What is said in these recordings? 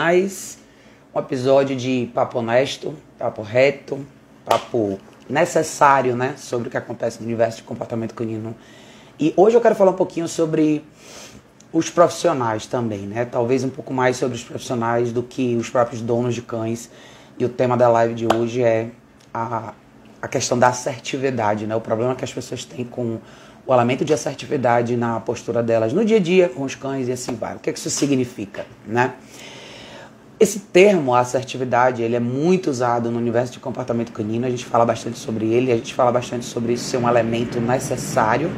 mais um episódio de papo honesto, papo reto, papo necessário, né, sobre o que acontece no universo de comportamento canino. E hoje eu quero falar um pouquinho sobre os profissionais também, né? Talvez um pouco mais sobre os profissionais do que os próprios donos de cães. E o tema da live de hoje é a, a questão da assertividade, né? O problema que as pessoas têm com o elemento de assertividade na postura delas no dia a dia com os cães e assim vai. O que, é que isso significa, né? Esse termo, assertividade, ele é muito usado no universo de comportamento canino. A gente fala bastante sobre ele, a gente fala bastante sobre isso ser um elemento necessário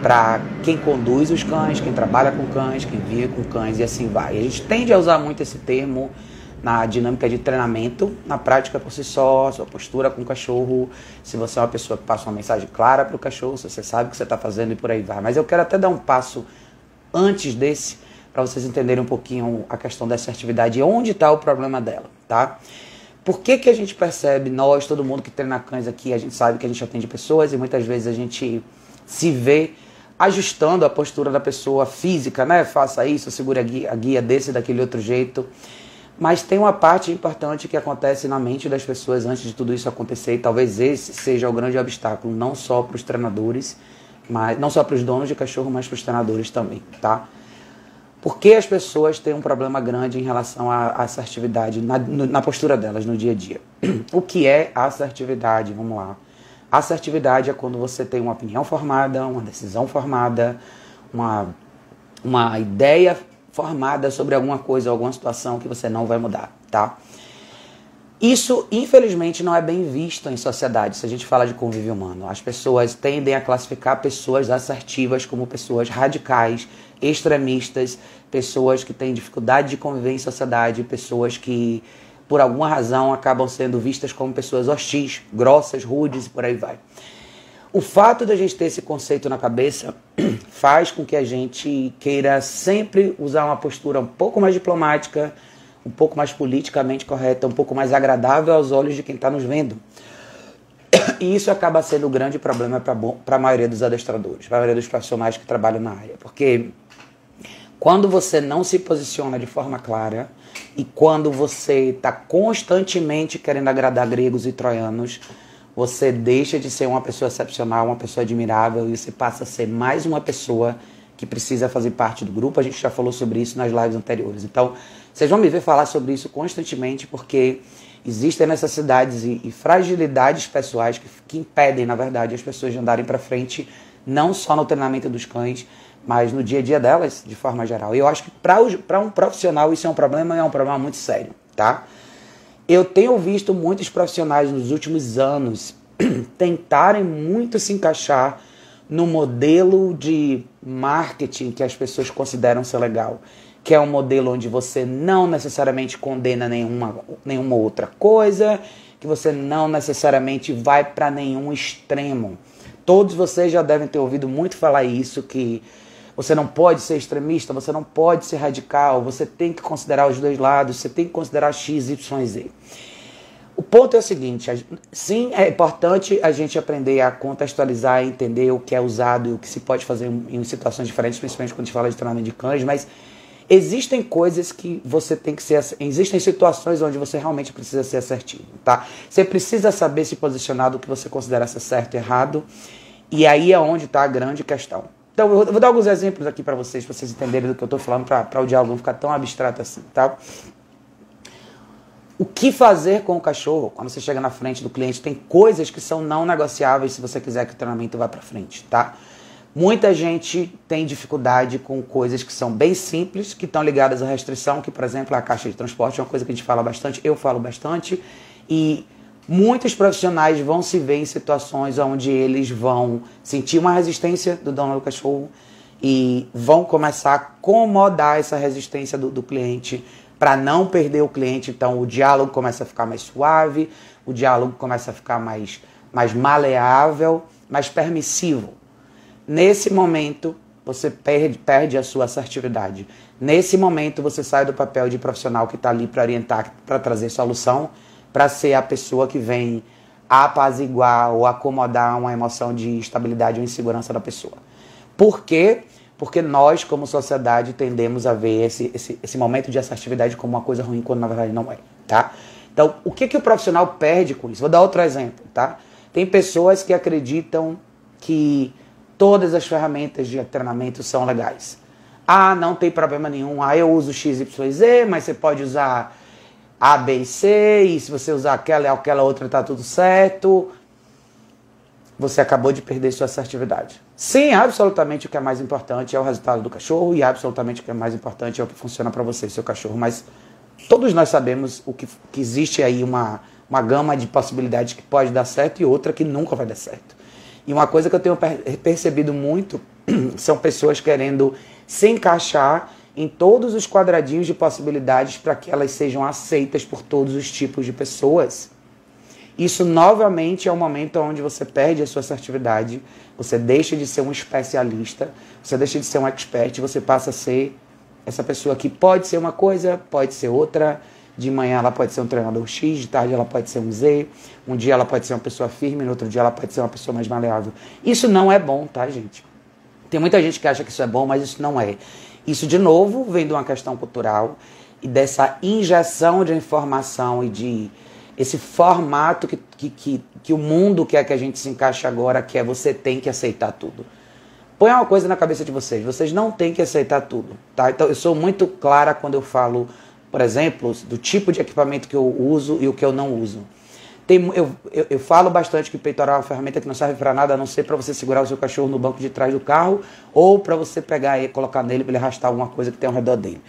para quem conduz os cães, quem trabalha com cães, quem vive com cães e assim vai. A gente tende a usar muito esse termo na dinâmica de treinamento, na prática por si só, sua postura com o cachorro, se você é uma pessoa que passa uma mensagem clara para o cachorro, se você sabe o que você está fazendo e por aí vai. Mas eu quero até dar um passo antes desse para vocês entenderem um pouquinho a questão da assertividade e onde está o problema dela, tá? Por que, que a gente percebe, nós, todo mundo que treina cães aqui, a gente sabe que a gente atende pessoas e muitas vezes a gente se vê ajustando a postura da pessoa física, né? Faça isso, segure a guia, a guia desse daquele outro jeito. Mas tem uma parte importante que acontece na mente das pessoas antes de tudo isso acontecer, e talvez esse seja o grande obstáculo, não só para os treinadores, mas não só para os donos de cachorro, mas para os treinadores também, tá? Por que as pessoas têm um problema grande em relação à assertividade na, na postura delas no dia a dia? O que é assertividade? Vamos lá. Assertividade é quando você tem uma opinião formada, uma decisão formada, uma, uma ideia formada sobre alguma coisa, alguma situação que você não vai mudar, tá? Isso, infelizmente, não é bem visto em sociedade, se a gente fala de convívio humano. As pessoas tendem a classificar pessoas assertivas como pessoas radicais, extremistas, pessoas que têm dificuldade de conviver em sociedade, pessoas que, por alguma razão, acabam sendo vistas como pessoas hostis, grossas, rudes e por aí vai. O fato da gente ter esse conceito na cabeça faz com que a gente queira sempre usar uma postura um pouco mais diplomática, um pouco mais politicamente correta, um pouco mais agradável aos olhos de quem está nos vendo. E isso acaba sendo um grande problema para a maioria dos adestradores, para a maioria dos profissionais que trabalham na área. Porque quando você não se posiciona de forma clara e quando você está constantemente querendo agradar gregos e troianos, você deixa de ser uma pessoa excepcional, uma pessoa admirável e você passa a ser mais uma pessoa que precisa fazer parte do grupo. A gente já falou sobre isso nas lives anteriores. Então, vocês vão me ver falar sobre isso constantemente, porque existem necessidades e, e fragilidades pessoais que, que, impedem, na verdade, as pessoas de andarem para frente, não só no treinamento dos cães, mas no dia a dia delas, de forma geral. E eu acho que para um profissional isso é um problema, é um problema muito sério, tá? Eu tenho visto muitos profissionais nos últimos anos tentarem muito se encaixar no modelo de marketing que as pessoas consideram ser legal que é um modelo onde você não necessariamente condena nenhuma, nenhuma outra coisa, que você não necessariamente vai para nenhum extremo. Todos vocês já devem ter ouvido muito falar isso, que você não pode ser extremista, você não pode ser radical, você tem que considerar os dois lados, você tem que considerar X, Y, Z. O ponto é o seguinte: sim, é importante a gente aprender a contextualizar e entender o que é usado e o que se pode fazer em situações diferentes, principalmente quando a gente fala de treinamento de cães, mas Existem coisas que você tem que ser. Existem situações onde você realmente precisa ser assertivo, tá? Você precisa saber se posicionar do que você considera ser certo e errado. E aí é onde está a grande questão. Então, eu vou dar alguns exemplos aqui para vocês, para vocês entenderem do que eu estou falando, para o diálogo não ficar tão abstrato assim, tá? O que fazer com o cachorro quando você chega na frente do cliente? Tem coisas que são não negociáveis se você quiser que o treinamento vá para frente, tá? Muita gente tem dificuldade com coisas que são bem simples, que estão ligadas à restrição, que, por exemplo, a caixa de transporte é uma coisa que a gente fala bastante, eu falo bastante, e muitos profissionais vão se ver em situações onde eles vão sentir uma resistência do dono do cachorro e vão começar a acomodar essa resistência do, do cliente para não perder o cliente. Então, o diálogo começa a ficar mais suave, o diálogo começa a ficar mais, mais maleável, mais permissivo. Nesse momento, você perde, perde a sua assertividade. Nesse momento, você sai do papel de profissional que está ali para orientar, para trazer solução, para ser a pessoa que vem apaziguar ou acomodar uma emoção de estabilidade ou insegurança da pessoa. Por quê? porque nós, como sociedade, tendemos a ver esse, esse, esse momento de assertividade como uma coisa ruim, quando na verdade não é, tá? Então, o que, que o profissional perde com isso? Vou dar outro exemplo, tá? Tem pessoas que acreditam que todas as ferramentas de treinamento são legais. Ah, não tem problema nenhum. Ah, eu uso XYZ, mas você pode usar A, B e C, e se você usar aquela e aquela outra tá tudo certo. Você acabou de perder sua assertividade. Sim, absolutamente o que é mais importante é o resultado do cachorro e absolutamente o que é mais importante é o que funciona para você seu cachorro, mas todos nós sabemos o que, que existe aí uma, uma gama de possibilidades que pode dar certo e outra que nunca vai dar certo. E uma coisa que eu tenho percebido muito são pessoas querendo se encaixar em todos os quadradinhos de possibilidades para que elas sejam aceitas por todos os tipos de pessoas. Isso novamente é o momento onde você perde a sua assertividade, você deixa de ser um especialista, você deixa de ser um expert, você passa a ser essa pessoa que pode ser uma coisa, pode ser outra. De manhã ela pode ser um treinador X, de tarde ela pode ser um Z, um dia ela pode ser uma pessoa firme, no outro dia ela pode ser uma pessoa mais maleável. Isso não é bom, tá, gente? Tem muita gente que acha que isso é bom, mas isso não é. Isso, de novo, vem de uma questão cultural e dessa injeção de informação e de esse formato que, que, que, que o mundo quer que a gente se encaixe agora, que é você tem que aceitar tudo. Põe uma coisa na cabeça de vocês, vocês não têm que aceitar tudo, tá? Então eu sou muito clara quando eu falo, por exemplo, do tipo de equipamento que eu uso e o que eu não uso. Tem, eu, eu, eu, falo bastante que peitoral é uma ferramenta que não serve para nada a não ser para você segurar o seu cachorro no banco de trás do carro ou para você pegar e colocar nele para ele arrastar alguma coisa que tem ao redor dele.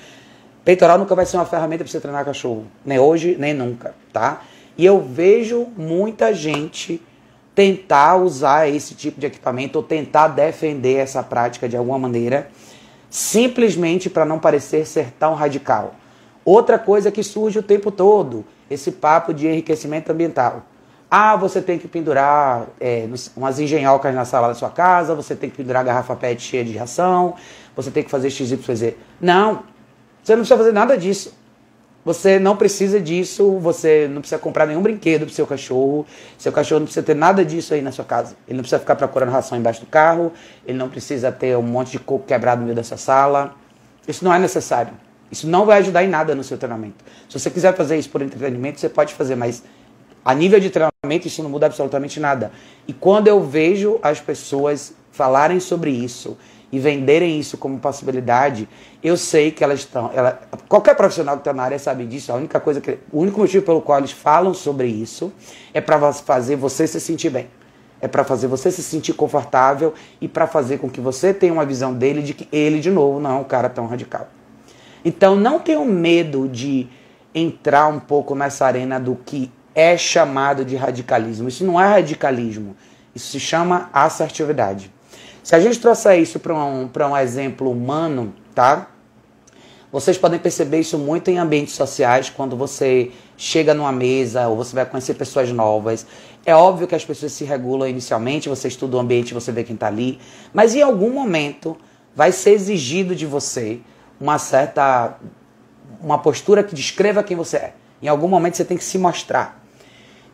Peitoral nunca vai ser uma ferramenta para você treinar cachorro, nem hoje, nem nunca, tá? E eu vejo muita gente tentar usar esse tipo de equipamento ou tentar defender essa prática de alguma maneira, simplesmente para não parecer ser tão radical. Outra coisa que surge o tempo todo esse papo de enriquecimento ambiental. Ah, você tem que pendurar é, umas engenhocas na sala da sua casa, você tem que pendurar garrafa PET cheia de ração, você tem que fazer XYZ. Não, você não precisa fazer nada disso. Você não precisa disso, você não precisa comprar nenhum brinquedo pro seu cachorro. Seu cachorro não precisa ter nada disso aí na sua casa. Ele não precisa ficar procurando ração embaixo do carro, ele não precisa ter um monte de coco quebrado no meio dessa sala. Isso não é necessário. Isso não vai ajudar em nada no seu treinamento. Se você quiser fazer isso por entretenimento, você pode fazer, mas a nível de treinamento isso não muda absolutamente nada. E quando eu vejo as pessoas falarem sobre isso e venderem isso como possibilidade, eu sei que elas estão. Ela, qualquer profissional que está na área sabe disso. A única coisa que, o único motivo pelo qual eles falam sobre isso é para fazer você se sentir bem. É para fazer você se sentir confortável e para fazer com que você tenha uma visão dele de que ele, de novo, não é um cara tão radical. Então não tenham medo de entrar um pouco nessa arena do que é chamado de radicalismo. Isso não é radicalismo, isso se chama assertividade. Se a gente trouxer isso para um, um exemplo humano, tá? Vocês podem perceber isso muito em ambientes sociais, quando você chega numa mesa ou você vai conhecer pessoas novas. É óbvio que as pessoas se regulam inicialmente, você estuda o ambiente, você vê quem está ali, mas em algum momento vai ser exigido de você uma certa uma postura que descreva quem você é. Em algum momento você tem que se mostrar.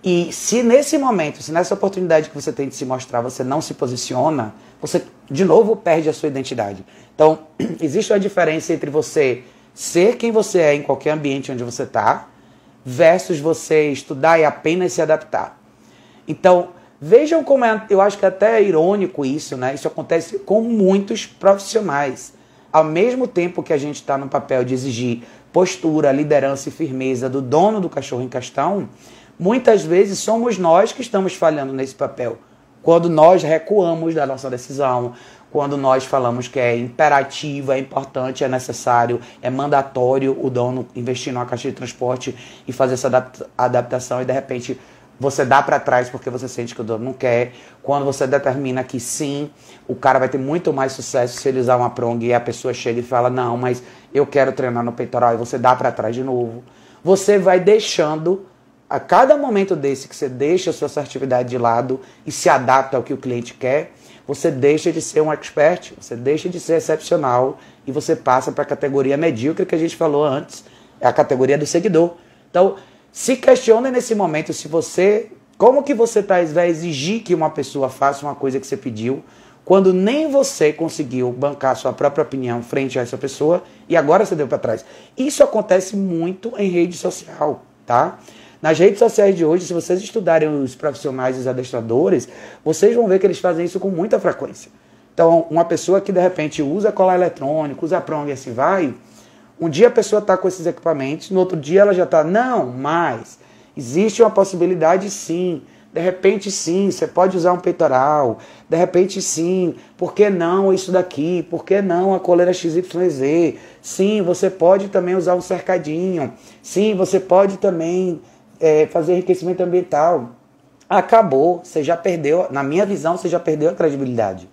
E se nesse momento, se nessa oportunidade que você tem de se mostrar, você não se posiciona, você de novo perde a sua identidade. Então, existe uma diferença entre você ser quem você é em qualquer ambiente onde você está, versus você estudar e apenas se adaptar. Então, vejam como é, eu acho que é até irônico isso, né? Isso acontece com muitos profissionais ao mesmo tempo que a gente está no papel de exigir postura, liderança e firmeza do dono do cachorro em questão, muitas vezes somos nós que estamos falhando nesse papel. Quando nós recuamos da nossa decisão, quando nós falamos que é imperativo, é importante, é necessário, é mandatório o dono investir numa caixa de transporte e fazer essa adaptação e de repente você dá para trás porque você sente que o dono não quer. Quando você determina que sim, o cara vai ter muito mais sucesso se ele usar uma prong e a pessoa chega e fala: "Não, mas eu quero treinar no peitoral" e você dá para trás de novo. Você vai deixando a cada momento desse que você deixa a sua assertividade de lado e se adapta ao que o cliente quer, você deixa de ser um expert, você deixa de ser excepcional e você passa para a categoria medíocre que a gente falou antes, é a categoria do seguidor. Então, se questione nesse momento se você, como que você tá, vai exigir que uma pessoa faça uma coisa que você pediu, quando nem você conseguiu bancar sua própria opinião frente a essa pessoa e agora você deu para trás. Isso acontece muito em rede social, tá? Nas redes sociais de hoje, se vocês estudarem os profissionais os adestradores, vocês vão ver que eles fazem isso com muita frequência. Então, uma pessoa que de repente usa colar eletrônico, usa prong e assim vai, um dia a pessoa está com esses equipamentos, no outro dia ela já está, não, mas existe uma possibilidade sim de repente, sim, você pode usar um peitoral. De repente, sim. Por que não isso daqui? Por que não a coleira XYZ? Sim, você pode também usar um cercadinho. Sim, você pode também é, fazer enriquecimento ambiental. Acabou. Você já perdeu, na minha visão, você já perdeu a credibilidade.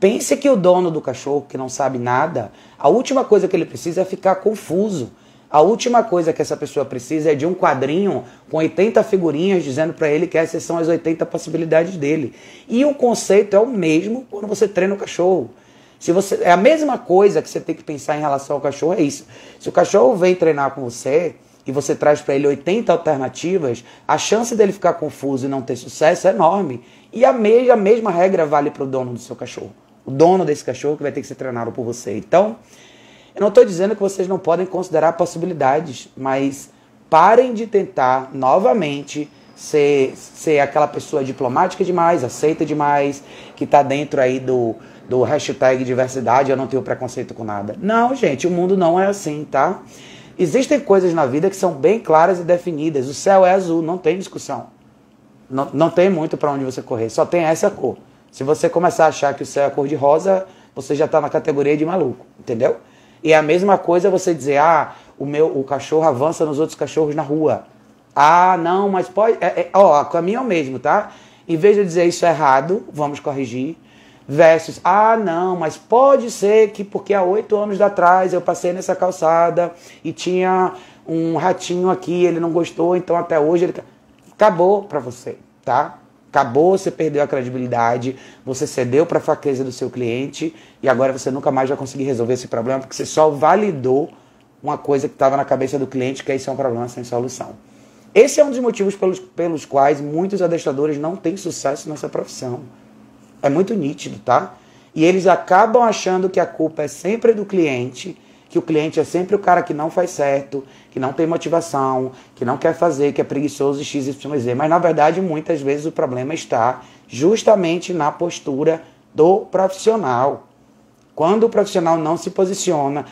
Pense que o dono do cachorro, que não sabe nada, a última coisa que ele precisa é ficar confuso. A última coisa que essa pessoa precisa é de um quadrinho com 80 figurinhas dizendo para ele que essas são as 80 possibilidades dele. E o conceito é o mesmo quando você treina o cachorro. Se você é a mesma coisa que você tem que pensar em relação ao cachorro é isso. Se o cachorro vem treinar com você e você traz para ele 80 alternativas, a chance dele ficar confuso e não ter sucesso é enorme. E a mesma, a mesma regra vale para o dono do seu cachorro. O dono desse cachorro que vai ter que ser treinado por você. Então, eu não estou dizendo que vocês não podem considerar possibilidades, mas parem de tentar novamente ser, ser aquela pessoa diplomática demais, aceita demais, que está dentro aí do, do hashtag diversidade, eu não tenho preconceito com nada. Não, gente, o mundo não é assim, tá? Existem coisas na vida que são bem claras e definidas. O céu é azul, não tem discussão. Não, não tem muito para onde você correr, só tem essa cor. Se você começar a achar que o céu é cor de rosa, você já está na categoria de maluco, entendeu? E é a mesma coisa você dizer, ah, o meu o cachorro avança nos outros cachorros na rua. Ah, não, mas pode. É, é, ó, o caminho é o mesmo, tá? Em vez de dizer isso é errado, vamos corrigir. Versus, ah, não, mas pode ser que porque há oito anos atrás eu passei nessa calçada e tinha um ratinho aqui, ele não gostou, então até hoje ele. Acabou para você, tá? Acabou, você perdeu a credibilidade, você cedeu para a fraqueza do seu cliente e agora você nunca mais vai conseguir resolver esse problema porque você só validou uma coisa que estava na cabeça do cliente, que isso é um problema sem solução. Esse é um dos motivos pelos, pelos quais muitos adestradores não têm sucesso nessa profissão. É muito nítido, tá? E eles acabam achando que a culpa é sempre do cliente que o cliente é sempre o cara que não faz certo, que não tem motivação, que não quer fazer, que é preguiçoso XYZ. Mas na verdade, muitas vezes o problema está justamente na postura do profissional. Quando o profissional não se posiciona,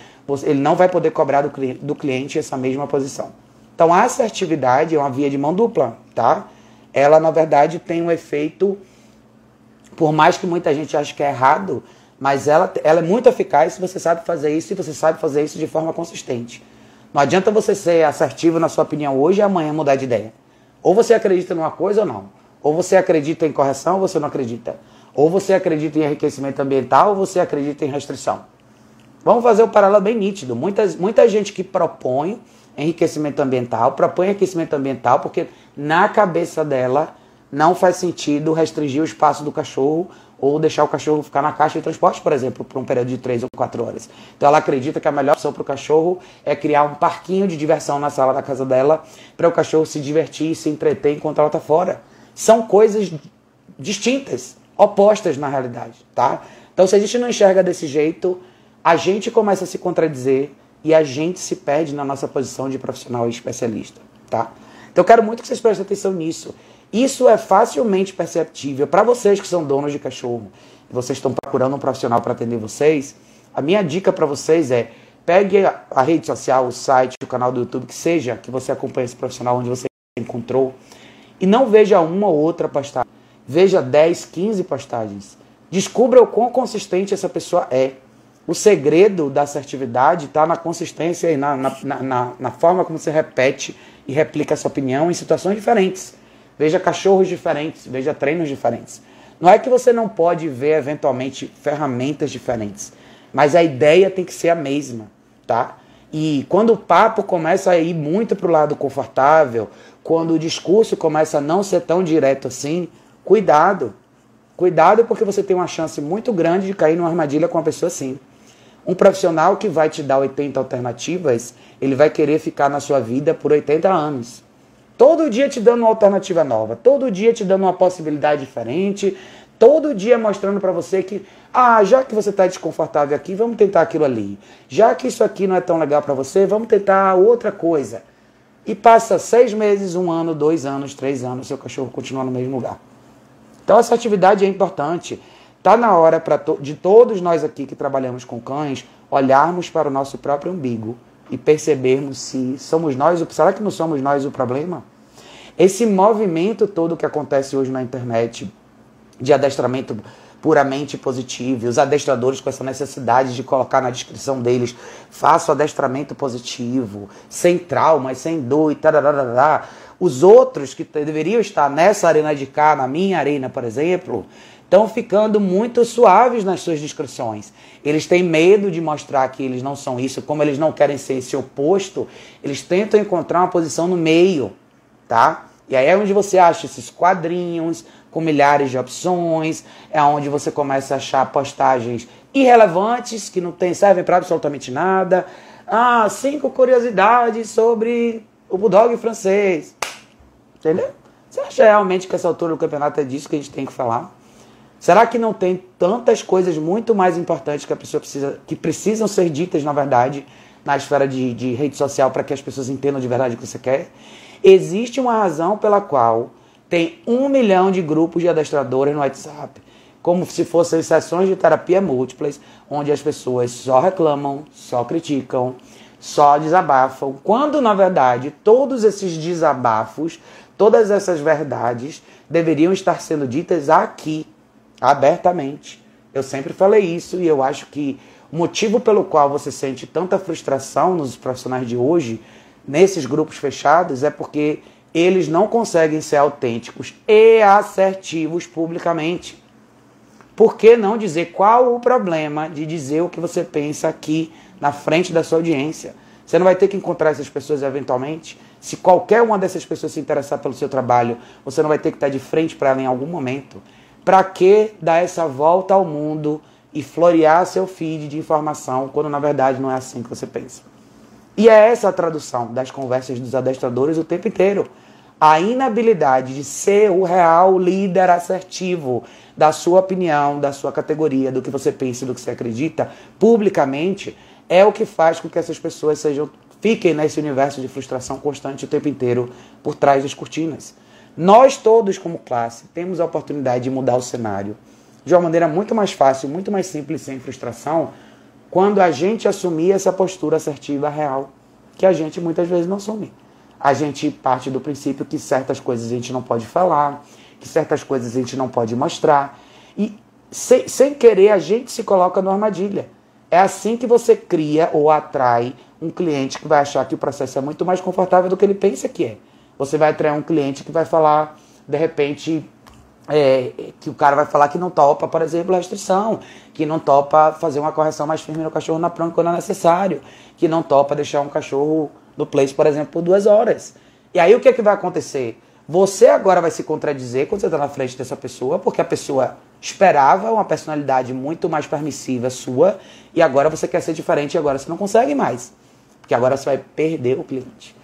ele não vai poder cobrar do cliente, essa mesma posição. Então a assertividade é uma via de mão dupla, tá? Ela na verdade tem um efeito, por mais que muita gente ache que é errado, mas ela, ela é muito eficaz se você sabe fazer isso e você sabe fazer isso de forma consistente. Não adianta você ser assertivo na sua opinião hoje e amanhã mudar de ideia. Ou você acredita numa coisa ou não. Ou você acredita em correção ou você não acredita. Ou você acredita em enriquecimento ambiental ou você acredita em restrição. Vamos fazer o um paralelo bem nítido. Muitas, muita gente que propõe enriquecimento ambiental, propõe enriquecimento ambiental porque na cabeça dela não faz sentido restringir o espaço do cachorro ou deixar o cachorro ficar na caixa de transporte, por exemplo, por um período de 3 ou 4 horas. Então ela acredita que a melhor opção para o cachorro é criar um parquinho de diversão na sala da casa dela para o cachorro se divertir e se entreter enquanto ela está fora. São coisas distintas, opostas na realidade, tá? Então se a gente não enxerga desse jeito, a gente começa a se contradizer e a gente se perde na nossa posição de profissional e especialista, tá? Então eu quero muito que vocês prestem atenção nisso. Isso é facilmente perceptível para vocês que são donos de cachorro vocês estão procurando um profissional para atender vocês. A minha dica para vocês é pegue a rede social, o site, o canal do YouTube, que seja que você acompanhe esse profissional onde você encontrou e não veja uma ou outra postagem. Veja 10, 15 postagens. Descubra o quão consistente essa pessoa é. O segredo da assertividade está na consistência e na, na, na, na forma como você repete e replica a sua opinião em situações diferentes. Veja cachorros diferentes, veja treinos diferentes. Não é que você não pode ver eventualmente ferramentas diferentes, mas a ideia tem que ser a mesma, tá? E quando o papo começa a ir muito para o lado confortável, quando o discurso começa a não ser tão direto assim, cuidado. Cuidado porque você tem uma chance muito grande de cair numa armadilha com uma pessoa assim. Um profissional que vai te dar 80 alternativas, ele vai querer ficar na sua vida por 80 anos. Todo dia te dando uma alternativa nova, todo dia te dando uma possibilidade diferente, todo dia mostrando para você que, ah, já que você está desconfortável aqui, vamos tentar aquilo ali. Já que isso aqui não é tão legal para você, vamos tentar outra coisa. E passa seis meses, um ano, dois anos, três anos, seu cachorro continua no mesmo lugar. Então essa atividade é importante. Está na hora to de todos nós aqui que trabalhamos com cães olharmos para o nosso próprio umbigo e percebermos se somos nós, será que não somos nós o problema? Esse movimento todo que acontece hoje na internet de adestramento puramente positivo, e os adestradores com essa necessidade de colocar na descrição deles, faço adestramento positivo, sem traumas, sem dor e tal, os outros que deveriam estar nessa arena de cá, na minha arena, por exemplo, estão ficando muito suaves nas suas descrições. Eles têm medo de mostrar que eles não são isso, como eles não querem ser esse oposto, eles tentam encontrar uma posição no meio, tá? E aí é onde você acha esses quadrinhos com milhares de opções, é onde você começa a achar postagens irrelevantes que não tem, servem para absolutamente nada. Ah, cinco curiosidades sobre o bulldog francês. Entendeu? Você acha realmente que essa altura do campeonato é disso que a gente tem que falar? Será que não tem tantas coisas muito mais importantes que a pessoa precisa, que precisam ser ditas, na verdade, na esfera de, de rede social para que as pessoas entendam de verdade o que você quer? Existe uma razão pela qual tem um milhão de grupos de adestradores no WhatsApp, como se fossem sessões de terapia múltiplas, onde as pessoas só reclamam, só criticam, só desabafam, quando na verdade todos esses desabafos, todas essas verdades deveriam estar sendo ditas aqui, abertamente. Eu sempre falei isso e eu acho que o motivo pelo qual você sente tanta frustração nos profissionais de hoje nesses grupos fechados é porque eles não conseguem ser autênticos e assertivos publicamente. Por que não dizer qual o problema de dizer o que você pensa aqui na frente da sua audiência? Você não vai ter que encontrar essas pessoas eventualmente? Se qualquer uma dessas pessoas se interessar pelo seu trabalho, você não vai ter que estar de frente para ela em algum momento? Para que dar essa volta ao mundo e florear seu feed de informação quando na verdade não é assim que você pensa? E é essa a tradução das conversas dos adestradores o tempo inteiro. A inabilidade de ser o real líder assertivo da sua opinião, da sua categoria, do que você pensa, do que você acredita, publicamente, é o que faz com que essas pessoas sejam fiquem nesse universo de frustração constante o tempo inteiro por trás das cortinas. Nós todos, como classe, temos a oportunidade de mudar o cenário de uma maneira muito mais fácil, muito mais simples, sem frustração, quando a gente assumir essa postura assertiva real, que a gente muitas vezes não assume. A gente parte do princípio que certas coisas a gente não pode falar, que certas coisas a gente não pode mostrar. E sem, sem querer a gente se coloca numa armadilha. É assim que você cria ou atrai um cliente que vai achar que o processo é muito mais confortável do que ele pensa que é. Você vai atrair um cliente que vai falar, de repente, é, que o cara vai falar que não topa, por exemplo, a restrição, que não topa fazer uma correção mais firme no cachorro na pranca quando é necessário, que não topa deixar um cachorro no place, por exemplo, por duas horas. E aí o que, é que vai acontecer? Você agora vai se contradizer quando você está na frente dessa pessoa, porque a pessoa esperava uma personalidade muito mais permissiva sua, e agora você quer ser diferente e agora você não consegue mais. Porque agora você vai perder o cliente.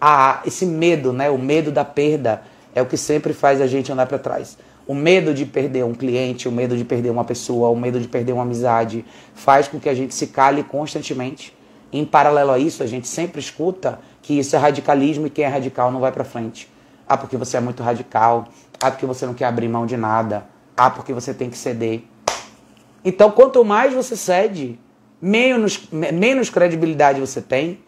Ah, esse medo, né? O medo da perda é o que sempre faz a gente andar para trás. O medo de perder um cliente, o medo de perder uma pessoa, o medo de perder uma amizade, faz com que a gente se cale constantemente. Em paralelo a isso, a gente sempre escuta que isso é radicalismo e quem é radical não vai para frente. Ah, porque você é muito radical. Ah, porque você não quer abrir mão de nada. Ah, porque você tem que ceder. Então, quanto mais você cede, menos, menos credibilidade você tem,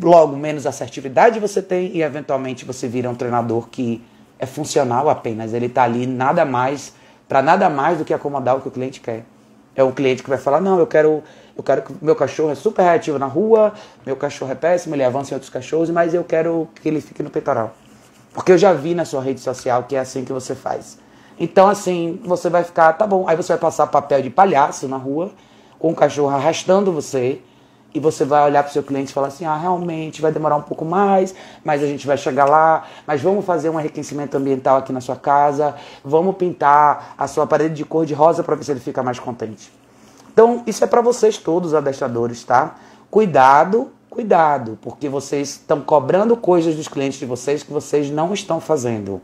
logo menos assertividade você tem e, eventualmente, você vira um treinador que é funcional apenas. Ele está ali nada mais, para nada mais do que acomodar o que o cliente quer. É o cliente que vai falar, não, eu quero, eu quero que meu cachorro é super reativo na rua, meu cachorro é péssimo, ele avança em outros cachorros, mas eu quero que ele fique no peitoral. Porque eu já vi na sua rede social que é assim que você faz. Então, assim, você vai ficar, tá bom. Aí você vai passar papel de palhaço na rua, com o cachorro arrastando você, e você vai olhar para o seu cliente e falar assim: ah, realmente vai demorar um pouco mais, mas a gente vai chegar lá. Mas vamos fazer um enriquecimento ambiental aqui na sua casa, vamos pintar a sua parede de cor de rosa para ver se ele fica mais contente. Então, isso é para vocês todos, adestradores, tá? Cuidado cuidado, porque vocês estão cobrando coisas dos clientes de vocês que vocês não estão fazendo.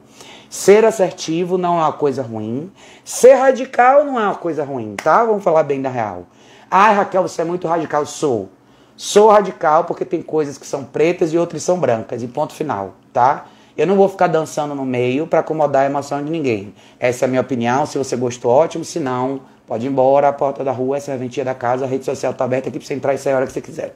Ser assertivo não é uma coisa ruim. Ser radical não é uma coisa ruim, tá? Vamos falar bem da real. Ah, Raquel, você é muito radical. Sou. Sou radical porque tem coisas que são pretas e outras são brancas. E ponto final, tá? Eu não vou ficar dançando no meio para acomodar a emoção de ninguém. Essa é a minha opinião. Se você gostou, ótimo. Se não, pode ir embora. A porta da rua, é serventia da casa. A rede social está aberta aqui para você entrar e sair a hora que você quiser.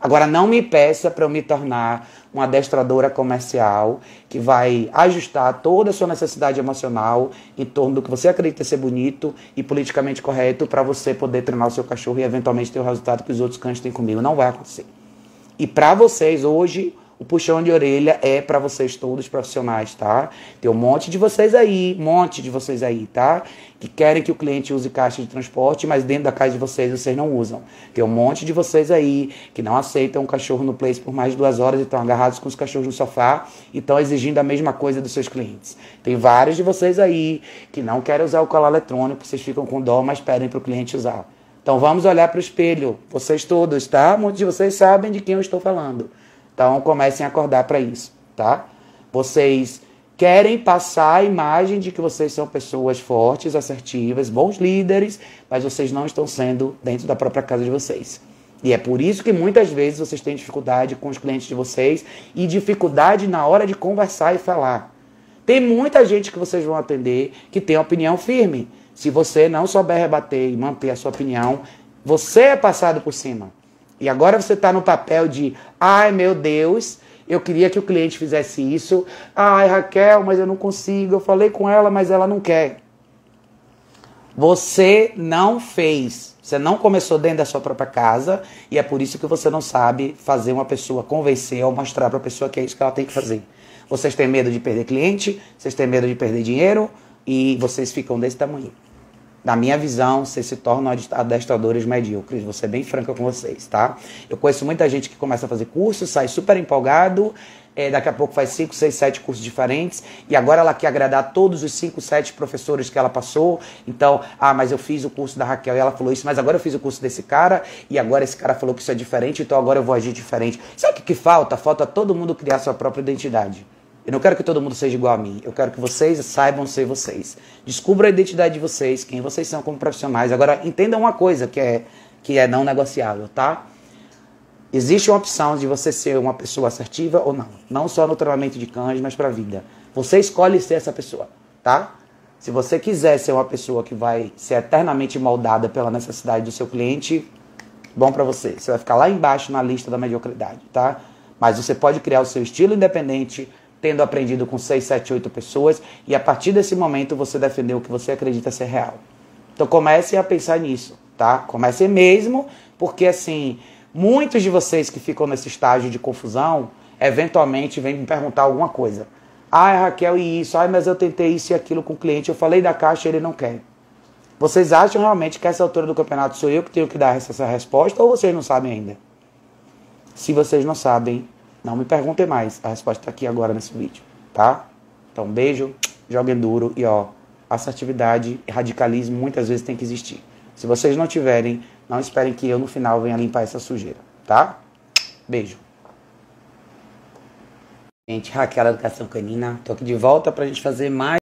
Agora, não me peça para eu me tornar uma adestradora comercial que vai ajustar toda a sua necessidade emocional em torno do que você acredita ser bonito e politicamente correto para você poder treinar o seu cachorro e eventualmente ter o resultado que os outros cães têm comigo. Não vai acontecer. E para vocês, hoje, o puxão de orelha é para vocês todos profissionais, tá? Tem um monte de vocês aí, um monte de vocês aí, tá? Que querem que o cliente use caixa de transporte, mas dentro da caixa de vocês vocês não usam. Tem um monte de vocês aí que não aceitam um cachorro no place por mais de duas horas e estão agarrados com os cachorros no sofá e estão exigindo a mesma coisa dos seus clientes. Tem vários de vocês aí que não querem usar o colar eletrônico, vocês ficam com dó, mas pedem para o cliente usar. Então vamos olhar para o espelho, vocês todos, tá? Muitos de vocês sabem de quem eu estou falando. Então comecem a acordar para isso, tá? Vocês querem passar a imagem de que vocês são pessoas fortes, assertivas, bons líderes, mas vocês não estão sendo dentro da própria casa de vocês. E é por isso que muitas vezes vocês têm dificuldade com os clientes de vocês e dificuldade na hora de conversar e falar. Tem muita gente que vocês vão atender que tem opinião firme. Se você não souber rebater e manter a sua opinião, você é passado por cima. E agora você está no papel de, ai meu Deus, eu queria que o cliente fizesse isso. Ai, Raquel, mas eu não consigo. Eu falei com ela, mas ela não quer. Você não fez. Você não começou dentro da sua própria casa e é por isso que você não sabe fazer uma pessoa convencer ou mostrar para a pessoa que é isso que ela tem que fazer. Vocês têm medo de perder cliente, vocês têm medo de perder dinheiro e vocês ficam desse tamanho na minha visão, vocês se tornam adestradores medíocres. Vou ser bem franca com vocês, tá? Eu conheço muita gente que começa a fazer curso, sai super empolgado, é, daqui a pouco faz 5, 6, 7 cursos diferentes, e agora ela quer agradar todos os 5, 7 professores que ela passou. Então, ah, mas eu fiz o curso da Raquel e ela falou isso, mas agora eu fiz o curso desse cara, e agora esse cara falou que isso é diferente, então agora eu vou agir diferente. Sabe o que, que falta? Falta todo mundo criar sua própria identidade. Eu não quero que todo mundo seja igual a mim. Eu quero que vocês saibam ser vocês. Descubra a identidade de vocês, quem vocês são como profissionais. Agora, entendam uma coisa que é, que é não negociável, tá? Existe uma opção de você ser uma pessoa assertiva ou não. Não só no treinamento de cães, mas para a vida. Você escolhe ser essa pessoa, tá? Se você quiser ser uma pessoa que vai ser eternamente moldada pela necessidade do seu cliente, bom para você. Você vai ficar lá embaixo na lista da mediocridade, tá? Mas você pode criar o seu estilo independente, tendo aprendido com 6, 7, 8 pessoas, e a partir desse momento você defender o que você acredita ser real. Então comece a pensar nisso, tá? Comece mesmo, porque assim, muitos de vocês que ficam nesse estágio de confusão, eventualmente vêm me perguntar alguma coisa. Ai, Raquel, e isso? Ai, mas eu tentei isso e aquilo com o cliente, eu falei da caixa e ele não quer. Vocês acham realmente que essa altura do campeonato sou eu que tenho que dar essa resposta ou vocês não sabem ainda? Se vocês não sabem, não me perguntem mais. A resposta está aqui agora nesse vídeo, tá? Então, beijo, joguem duro e ó, assertividade e radicalismo muitas vezes tem que existir. Se vocês não tiverem, não esperem que eu no final venha limpar essa sujeira, tá? Beijo. Gente, Raquel Educação Canina, tô aqui de volta pra gente fazer mais